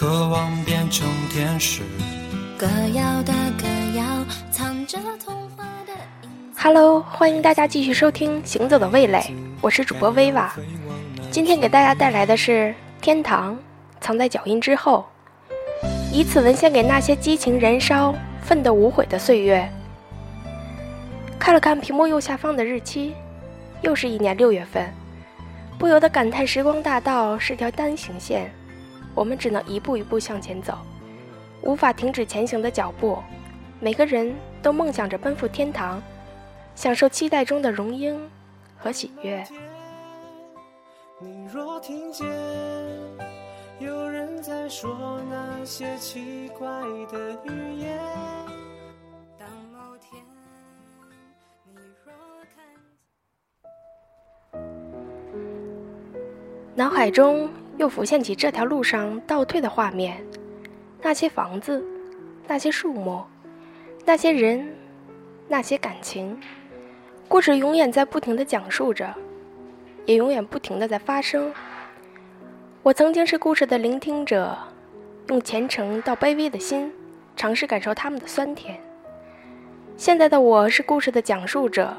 渴望变成天使。歌谣的歌谣，藏着童话的影子。Hello，欢迎大家继续收听《行走的味蕾》，我是主播薇娃。今天给大家带来的是《天堂藏在脚印之后》，以此文献给那些激情燃烧、奋斗无悔的岁月。看了看屏幕右下方的日期，又是一年六月份，不由得感叹时光大道是条单行线，我们只能一步一步向前走，无法停止前行的脚步。每个人都梦想着奔赴天堂。享受期待中的荣膺和喜悦。你若听见有人在说那些奇怪的语言，当某天你若看脑海中又浮现起这条路上倒退的画面，那些房子，那些树木，那些人，那些感情。故事永远在不停的讲述着，也永远不停的在发生。我曾经是故事的聆听者，用虔诚到卑微的心，尝试感受他们的酸甜。现在的我是故事的讲述者，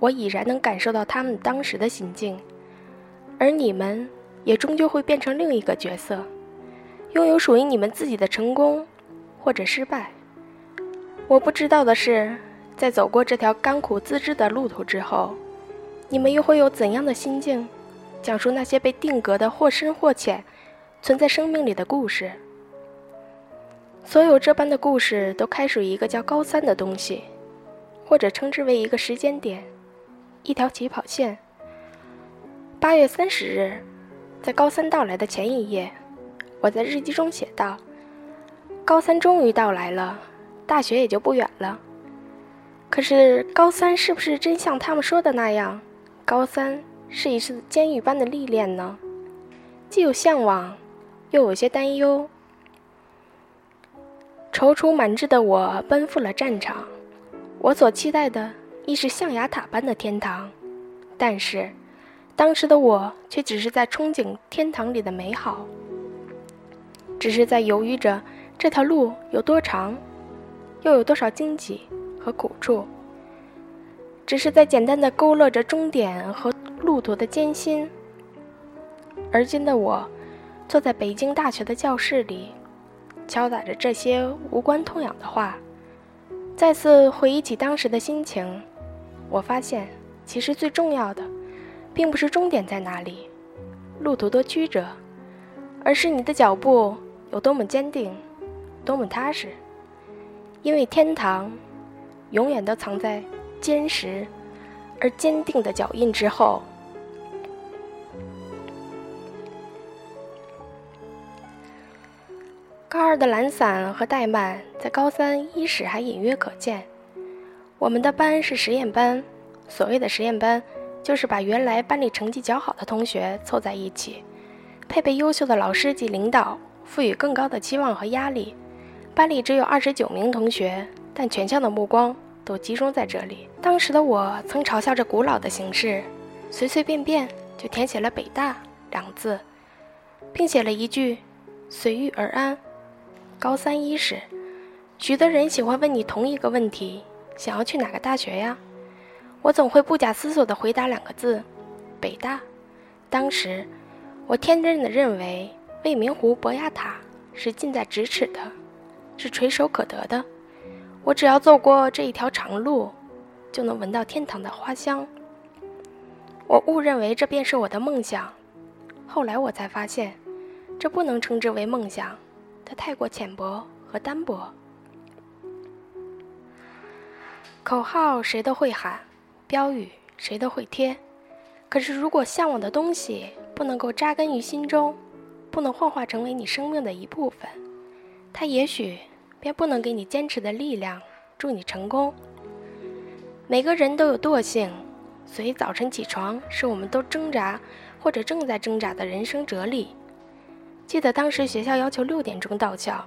我已然能感受到他们当时的心境，而你们也终究会变成另一个角色，拥有属于你们自己的成功或者失败。我不知道的是。在走过这条甘苦自知的路途之后，你们又会有怎样的心境，讲述那些被定格的或深或浅，存在生命里的故事？所有这般的故事都开始于一个叫高三的东西，或者称之为一个时间点，一条起跑线。八月三十日，在高三到来的前一夜，我在日记中写道：“高三终于到来了，大学也就不远了。”可是高三是不是真像他们说的那样？高三是一次监狱般的历练呢？既有向往，又有些担忧。踌躇满志的我奔赴了战场，我所期待的亦是象牙塔般的天堂，但是当时的我却只是在憧憬天堂里的美好，只是在犹豫着这条路有多长，又有多少荆棘。和苦处，只是在简单的勾勒着终点和路途的艰辛。而今的我，坐在北京大学的教室里，敲打着这些无关痛痒的话，再次回忆起当时的心情。我发现，其实最重要的，并不是终点在哪里，路途多曲折，而是你的脚步有多么坚定，多么踏实。因为天堂。永远都藏在坚实而坚定的脚印之后。高二的懒散和怠慢，在高三伊始还隐约可见。我们的班是实验班，所谓的实验班，就是把原来班里成绩较好的同学凑在一起，配备优秀的老师及领导，赋予更高的期望和压力。班里只有二十九名同学。但全校的目光都集中在这里。当时的我曾嘲笑这古老的形式，随随便便就填写了“北大”两字，并写了一句“随遇而安”。高三伊始，许多人喜欢问你同一个问题：想要去哪个大学呀？我总会不假思索地回答两个字：“北大。”当时，我天真的认为未名湖博雅塔是近在咫尺的，是垂手可得的。我只要走过这一条长路，就能闻到天堂的花香。我误认为这便是我的梦想，后来我才发现，这不能称之为梦想，它太过浅薄和单薄。口号谁都会喊，标语谁都会贴，可是如果向往的东西不能够扎根于心中，不能幻化成为你生命的一部分，它也许便不能给你坚持的力量，助你成功。每个人都有惰性，所以早晨起床是我们都挣扎或者正在挣扎的人生哲理。记得当时学校要求六点钟到校，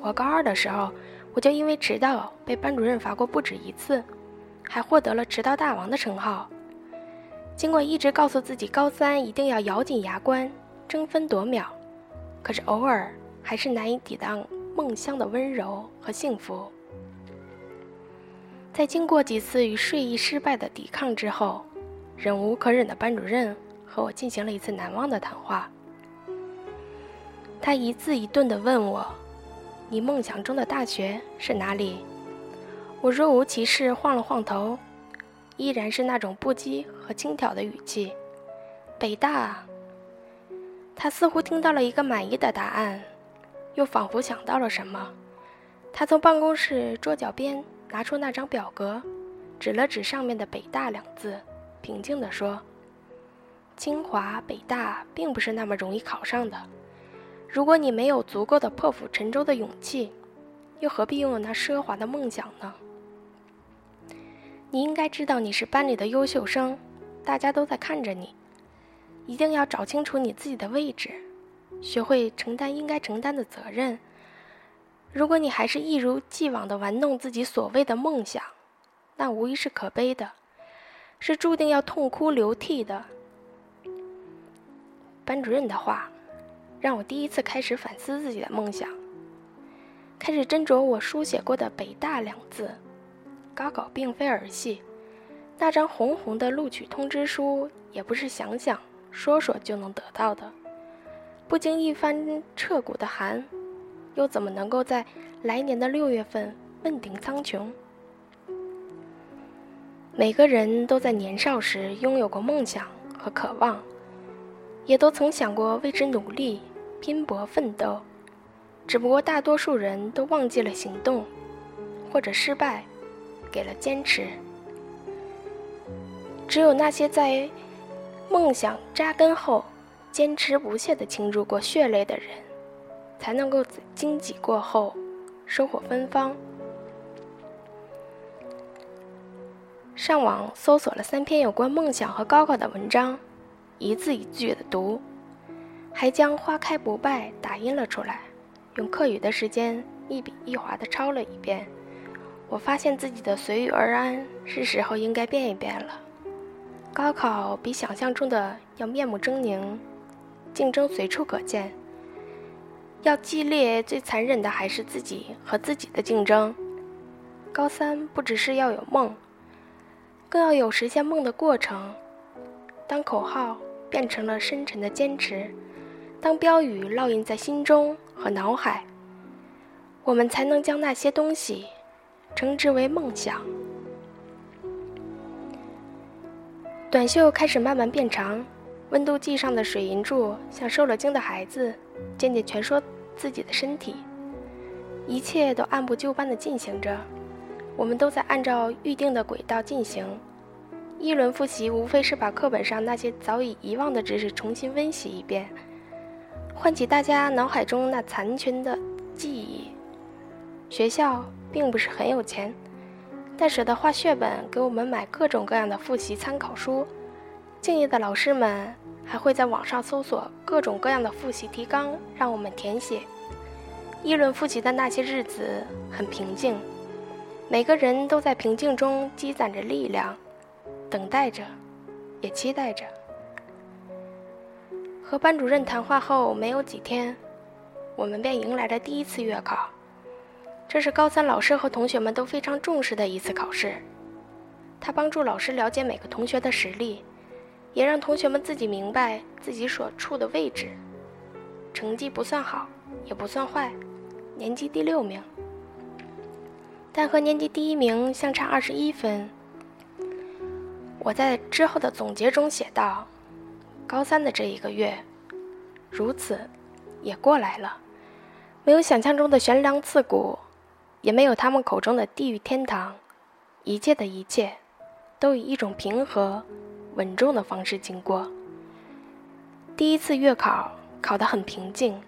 我高二的时候，我就因为迟到被班主任罚过不止一次，还获得了迟到大王的称号。尽管一直告诉自己高三一定要咬紧牙关，争分夺秒，可是偶尔还是难以抵挡梦乡的温柔和幸福。在经过几次与睡意失败的抵抗之后，忍无可忍的班主任和我进行了一次难忘的谈话。他一字一顿地问我：“你梦想中的大学是哪里？”我若无其事晃了晃头，依然是那种不羁和轻佻的语气：“北大。”他似乎听到了一个满意的答案，又仿佛想到了什么。他从办公室桌角边拿出那张表格，指了指上面的“北大”两字，平静地说：“清华、北大并不是那么容易考上的。”如果你没有足够的破釜沉舟的勇气，又何必拥有那奢华的梦想呢？你应该知道你是班里的优秀生，大家都在看着你，一定要找清楚你自己的位置，学会承担应该承担的责任。如果你还是一如既往地玩弄自己所谓的梦想，那无疑是可悲的，是注定要痛哭流涕的。班主任的话。让我第一次开始反思自己的梦想，开始斟酌我书写过的“北大”两字。高考并非儿戏，那张红红的录取通知书也不是想想说说就能得到的。不经一番彻骨的寒，又怎么能够在来年的六月份问鼎苍穹？每个人都在年少时拥有过梦想和渴望，也都曾想过为之努力。拼搏奋斗，只不过大多数人都忘记了行动，或者失败，给了坚持。只有那些在梦想扎根后坚持不懈地倾注过血泪的人，才能够在荆棘过后收获芬芳。上网搜索了三篇有关梦想和高考的文章，一字一句的读。还将“花开不败”打印了出来，用课余的时间一笔一划的抄了一遍。我发现自己的随遇而安是时候应该变一变了。高考比想象中的要面目狰狞，竞争随处可见。要激烈、最残忍的还是自己和自己的竞争。高三不只是要有梦，更要有实现梦的过程。当口号变成了深沉的坚持。当标语烙印在心中和脑海，我们才能将那些东西称之为梦想。短袖开始慢慢变长，温度计上的水银柱像受了惊的孩子，渐渐蜷缩自己的身体。一切都按部就班的进行着，我们都在按照预定的轨道进行。一轮复习无非是把课本上那些早已遗忘的知识重新温习一遍。唤起大家脑海中那残缺的记忆。学校并不是很有钱，但舍得花血本给我们买各种各样的复习参考书。敬业的老师们还会在网上搜索各种各样的复习提纲，让我们填写。议论复习的那些日子很平静，每个人都在平静中积攒着力量，等待着，也期待着。和班主任谈话后没有几天，我们便迎来了第一次月考。这是高三老师和同学们都非常重视的一次考试。它帮助老师了解每个同学的实力，也让同学们自己明白自己所处的位置。成绩不算好，也不算坏，年级第六名，但和年级第一名相差二十一分。我在之后的总结中写道。高三的这一个月，如此，也过来了。没有想象中的悬梁刺股，也没有他们口中的地狱天堂。一切的一切，都以一种平和、稳重的方式经过。第一次月考考得很平静，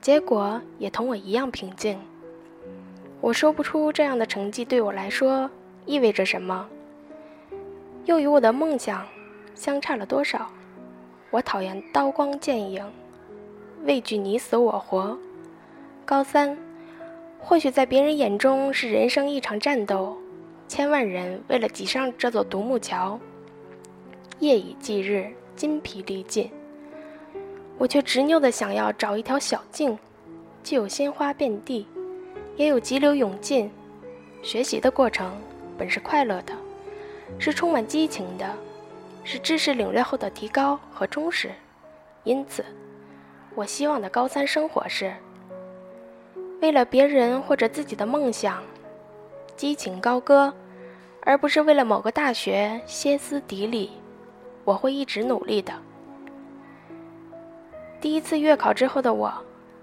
结果也同我一样平静。我说不出这样的成绩对我来说意味着什么，又与我的梦想相差了多少。我讨厌刀光剑影，畏惧你死我活。高三，或许在别人眼中是人生一场战斗，千万人为了挤上这座独木桥，夜以继日，筋疲力尽。我却执拗地想要找一条小径，既有鲜花遍地，也有急流勇进。学习的过程本是快乐的，是充满激情的。是知识领略后的提高和充实，因此，我希望的高三生活是：为了别人或者自己的梦想，激情高歌，而不是为了某个大学歇斯底里。我会一直努力的。第一次月考之后的我，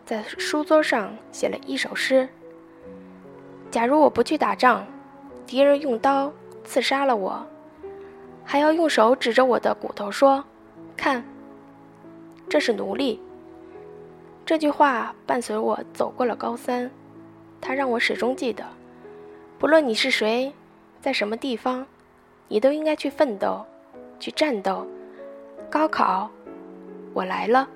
在书桌上写了一首诗：假如我不去打仗，敌人用刀刺杀了我。还要用手指着我的骨头说：“看，这是奴隶。”这句话伴随我走过了高三，它让我始终记得：不论你是谁，在什么地方，你都应该去奋斗，去战斗。高考，我来了。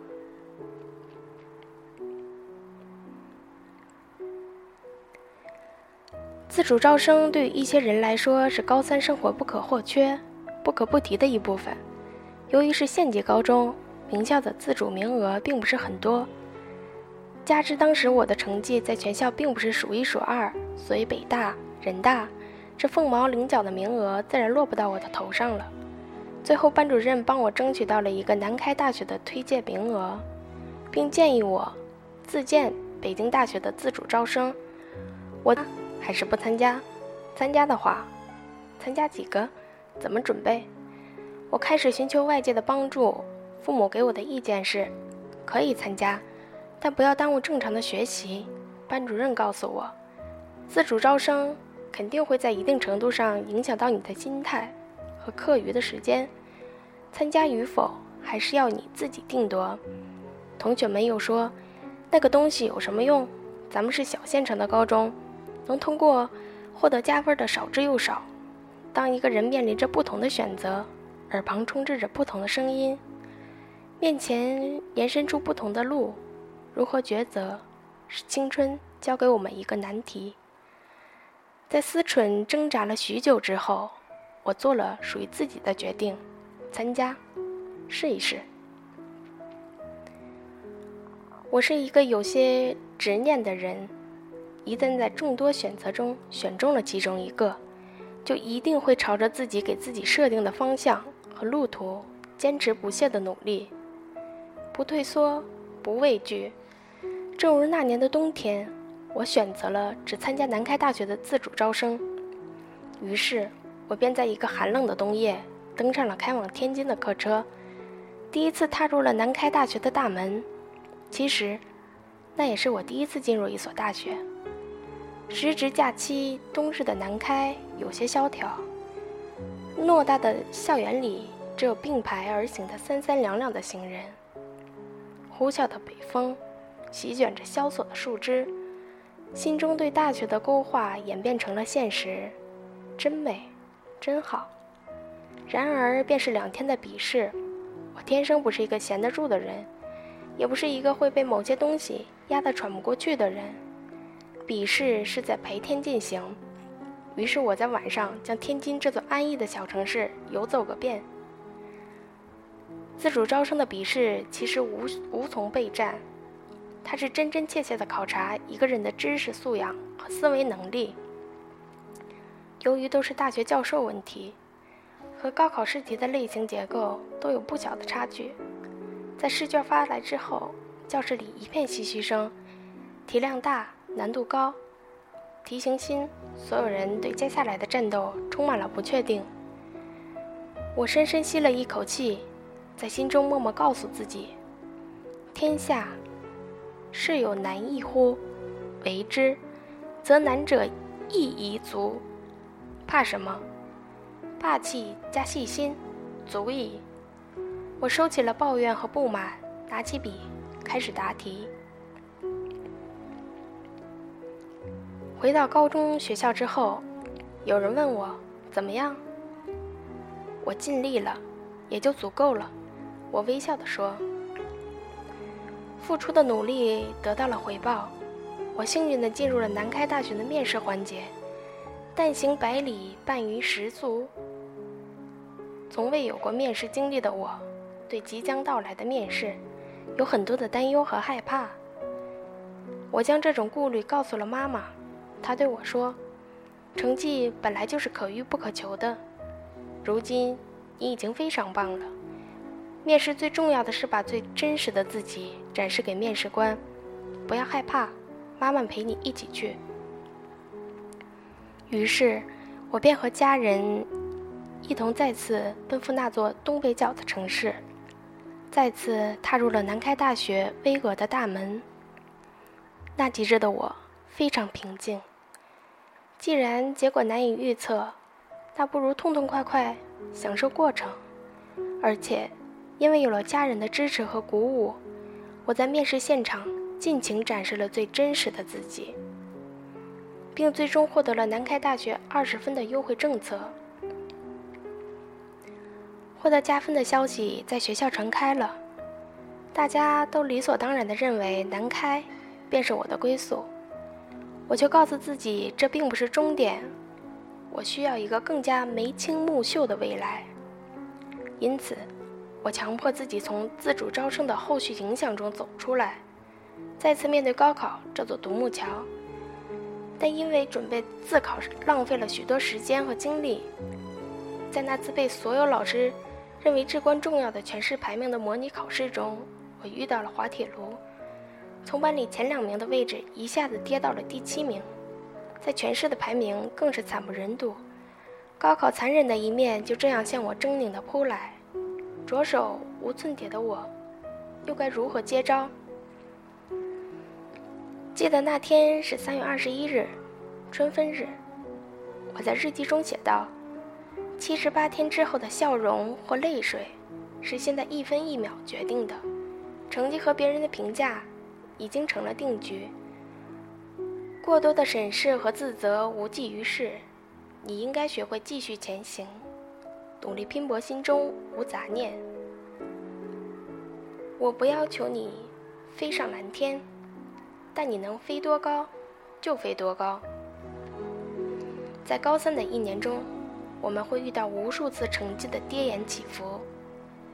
自主招生对于一些人来说是高三生活不可或缺。不可不提的一部分。由于是县级高中，名校的自主名额并不是很多，加之当时我的成绩在全校并不是数一数二，所以北大、人大这凤毛麟角的名额自然落不到我的头上了。最后，班主任帮我争取到了一个南开大学的推荐名额，并建议我自荐北京大学的自主招生。我还是不参加，参加的话，参加几个？怎么准备？我开始寻求外界的帮助。父母给我的意见是：可以参加，但不要耽误正常的学习。班主任告诉我，自主招生肯定会在一定程度上影响到你的心态和课余的时间。参加与否还是要你自己定夺。同学们又说，那个东西有什么用？咱们是小县城的高中，能通过获得加分的少之又少。当一个人面临着不同的选择，耳旁充斥着不同的声音，面前延伸出不同的路，如何抉择？是青春教给我们一个难题。在思忖挣扎了许久之后，我做了属于自己的决定：参加，试一试。我是一个有些执念的人，一旦在众多选择中选中了其中一个。就一定会朝着自己给自己设定的方向和路途坚持不懈的努力，不退缩，不畏惧。正如那年的冬天，我选择了只参加南开大学的自主招生，于是我便在一个寒冷的冬夜登上了开往天津的客车，第一次踏入了南开大学的大门。其实，那也是我第一次进入一所大学。时值假期，冬日的南开有些萧条。偌大的校园里，只有并排而行的三三两两的行人。呼啸的北风，席卷着萧索的树枝，心中对大学的勾画演变成了现实，真美，真好。然而，便是两天的笔试，我天生不是一个闲得住的人，也不是一个会被某些东西压得喘不过去的人。笔试是在白天进行，于是我在晚上将天津这座安逸的小城市游走个遍。自主招生的笔试其实无无从备战，它是真真切切的考察一个人的知识素养和思维能力。由于都是大学教授问题，和高考试题的类型结构都有不小的差距，在试卷发来之后，教室里一片唏嘘声，题量大。难度高，题型新，所有人对接下来的战斗充满了不确定。我深深吸了一口气，在心中默默告诉自己：天下事有难易乎为之，则难者亦宜足。怕什么？霸气加细心，足矣。我收起了抱怨和不满，拿起笔开始答题。回到高中学校之后，有人问我怎么样？我尽力了，也就足够了。我微笑地说。付出的努力得到了回报。”我幸运地进入了南开大学的面试环节。但行百里，半于十足。从未有过面试经历的我，对即将到来的面试有很多的担忧和害怕。我将这种顾虑告诉了妈妈，她对我说：“成绩本来就是可遇不可求的，如今你已经非常棒了。面试最重要的是把最真实的自己展示给面试官，不要害怕，妈妈陪你一起去。”于是，我便和家人一同再次奔赴那座东北角的城市，再次踏入了南开大学巍峨的大门。那几日的我非常平静。既然结果难以预测，那不如痛痛快快享受过程。而且，因为有了家人的支持和鼓舞，我在面试现场尽情展示了最真实的自己。并最终获得了南开大学二十分的优惠政策。获得加分的消息在学校传开了，大家都理所当然地认为南开便是我的归宿。我却告诉自己，这并不是终点，我需要一个更加眉清目秀的未来。因此，我强迫自己从自主招生的后续影响中走出来，再次面对高考这座独木桥。但因为准备自考浪费了许多时间和精力，在那次被所有老师认为至关重要的全市排名的模拟考试中，我遇到了滑铁卢，从班里前两名的位置一下子跌到了第七名，在全市的排名更是惨不忍睹。高考残忍的一面就这样向我狰狞地扑来，着手无寸铁的我，又该如何接招？记得那天是三月二十一日，春分日。我在日记中写道：“七十八天之后的笑容或泪水，是现在一分一秒决定的。成绩和别人的评价，已经成了定局。过多的审视和自责无济于事。你应该学会继续前行，努力拼搏，心中无杂念。我不要求你飞上蓝天。”但你能飞多高，就飞多高。在高三的一年中，我们会遇到无数次成绩的跌宕起伏，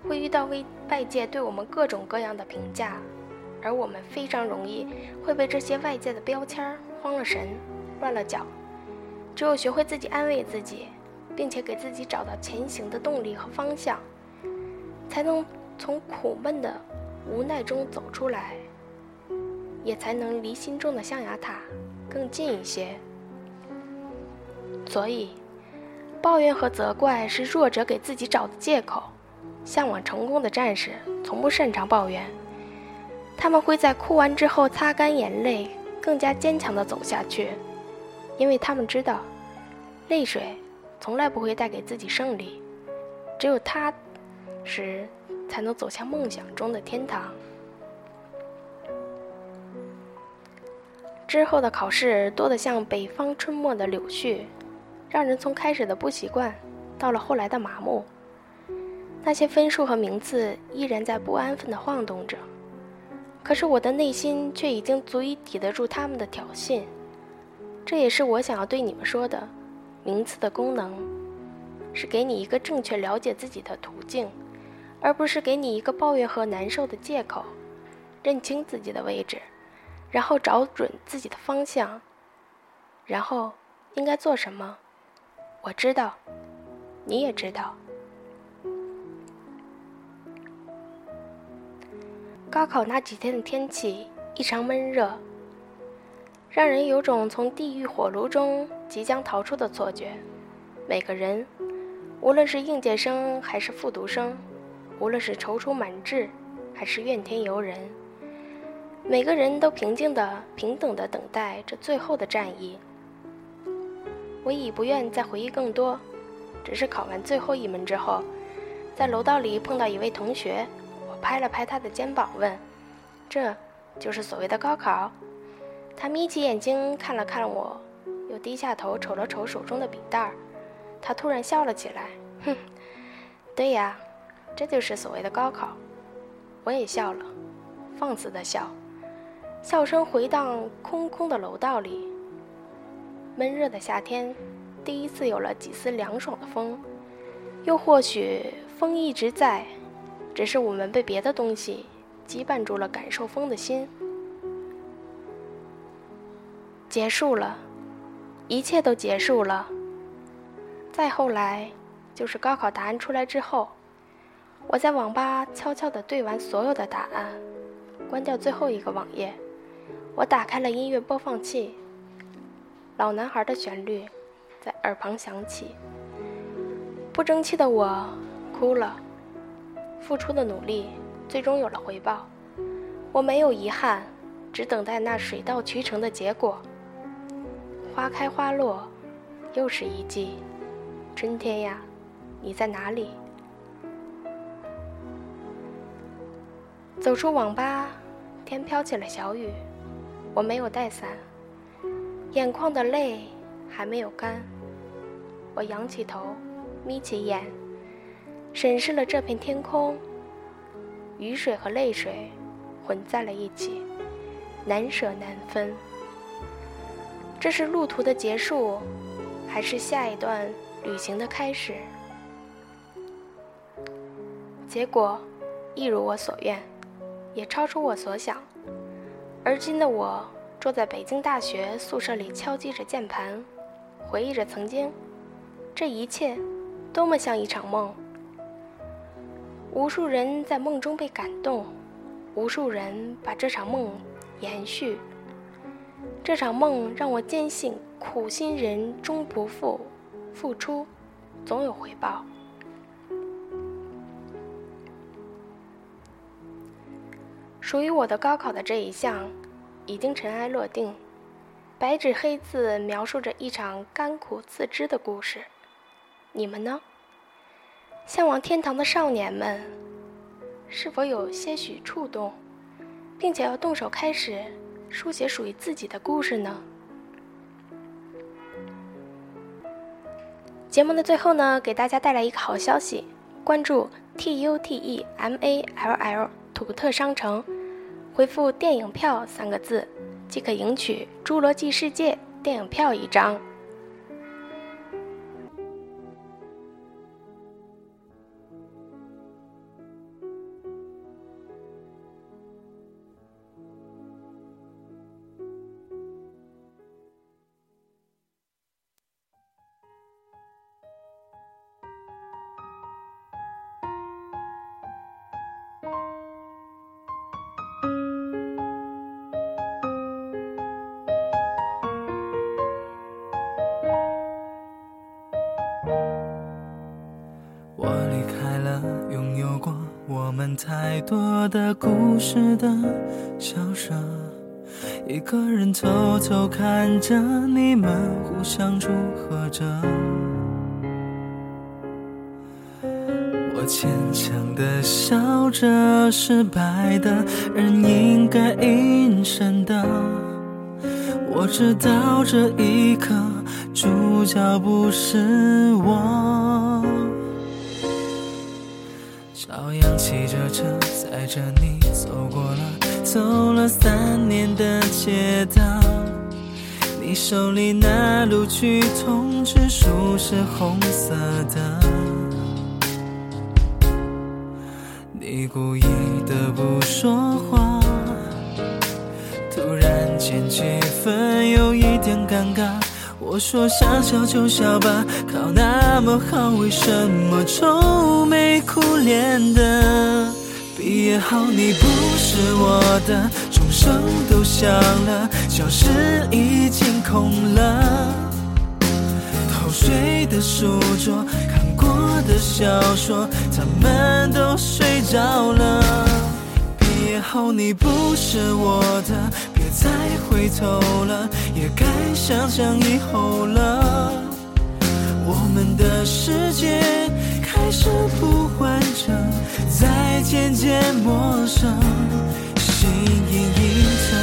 会遇到为外界对我们各种各样的评价，而我们非常容易会被这些外界的标签慌了神、乱了脚。只有学会自己安慰自己，并且给自己找到前行的动力和方向，才能从苦闷的无奈中走出来。也才能离心中的象牙塔更近一些。所以，抱怨和责怪是弱者给自己找的借口。向往成功的战士从不擅长抱怨，他们会在哭完之后擦干眼泪，更加坚强地走下去，因为他们知道，泪水从来不会带给自己胜利，只有踏实才能走向梦想中的天堂。之后的考试多得像北方春末的柳絮，让人从开始的不习惯，到了后来的麻木。那些分数和名次依然在不安分地晃动着，可是我的内心却已经足以抵得住他们的挑衅。这也是我想要对你们说的：名次的功能，是给你一个正确了解自己的途径，而不是给你一个抱怨和难受的借口。认清自己的位置。然后找准自己的方向，然后应该做什么？我知道，你也知道。高考那几天的天气异常闷热，让人有种从地狱火炉中即将逃出的错觉。每个人，无论是应届生还是复读生，无论是踌躇满志还是怨天尤人。每个人都平静的、平等的等待着最后的战役。我已不愿再回忆更多，只是考完最后一门之后，在楼道里碰到一位同学，我拍了拍他的肩膀，问：“这就是所谓的高考？”他眯起眼睛看了看我，又低下头瞅了瞅手中的笔袋儿。他突然笑了起来，哼，对呀，这就是所谓的高考。我也笑了，放肆的笑，笑声回荡空空的楼道里。闷热的夏天，第一次有了几丝凉爽的风，又或许风一直在，只是我们被别的东西羁绊住了感受风的心。结束了，一切都结束了。再后来，就是高考答案出来之后，我在网吧悄悄地对完所有的答案，关掉最后一个网页，我打开了音乐播放器。老男孩的旋律在耳旁响起，不争气的我哭了。付出的努力最终有了回报，我没有遗憾，只等待那水到渠成的结果。花开花落，又是一季。春天呀，你在哪里？走出网吧，天飘起了小雨，我没有带伞。眼眶的泪还没有干，我仰起头，眯起眼，审视了这片天空。雨水和泪水混在了一起，难舍难分。这是路途的结束，还是下一段旅行的开始？结果一如我所愿，也超出我所想。而今的我。坐在北京大学宿舍里，敲击着键盘，回忆着曾经，这一切多么像一场梦。无数人在梦中被感动，无数人把这场梦延续。这场梦让我坚信，苦心人终不负，付出总有回报。属于我的高考的这一项。已经尘埃落定，白纸黑字描述着一场甘苦自知的故事。你们呢？向往天堂的少年们，是否有些许触动，并且要动手开始书写属于自己的故事呢？节目的最后呢，给大家带来一个好消息：关注 T U T E M A L L 土特商城。回复“电影票”三个字，即可赢取《侏罗纪世界》电影票一张。太多的故事的笑声，一个人偷偷看着你们互相祝贺着。我坚强的笑着，失败的人应该隐身的。我知道这一刻，主角不是我。车载着你走过了走了三年的街道，你手里那录取通知书是红色的，你故意的不说话，突然间气氛有一点尴尬。我说想笑就笑吧，考那么好，为什么愁眉苦脸的？毕业后你不是我的，钟声都响了，教室已经空了，偷睡的书桌，看过的小说，他们都睡着了。毕业后你不是我的。别再回头了，也该想想以后了。我们的世界开始呼唤着，再渐渐陌生，心隐藏。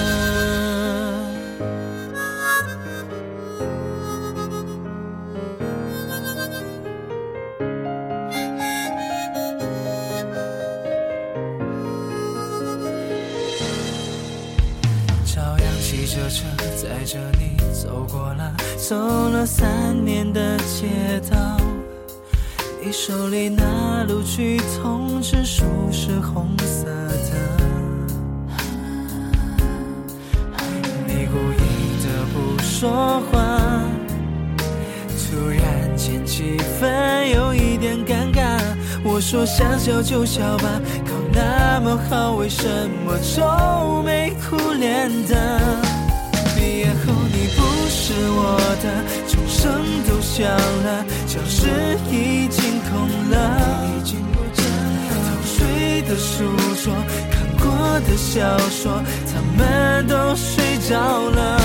朝阳骑着车载着你走过了走了三年的街道。你手里那录取通知书是红色的，你故意的不说话，突然间气氛有一点尴尬。我说想笑就笑吧，考那么好，为什么愁眉苦脸的？毕业后你不是我的，钟声都响了，教室已经空了。偷睡的书桌，看过的小说，他们都睡着了。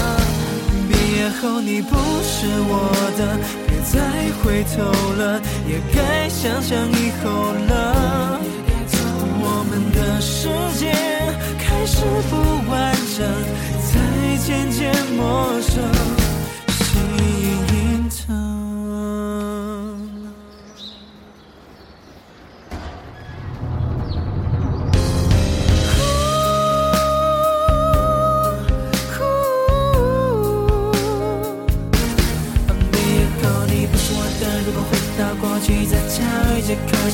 毕业后你不是我的，别再回头了，也该想想以后了。我们的世界开始不完整，才渐渐陌生，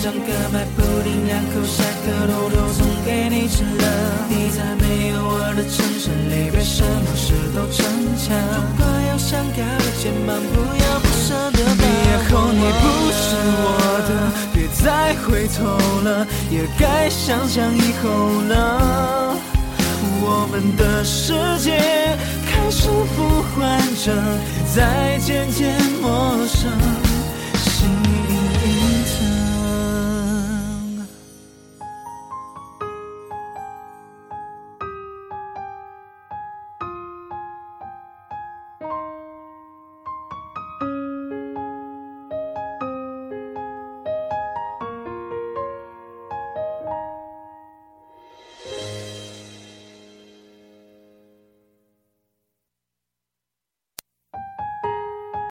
节课上课买布丁，两口下课偷偷送给你吃了。你在没有我的城市里，别什么事都逞强。如果有想靠的肩膀，不要不舍得。毕业后你不是我的，别再回头了，也该想想以后了。我们的世界开始不完整，再渐渐陌生。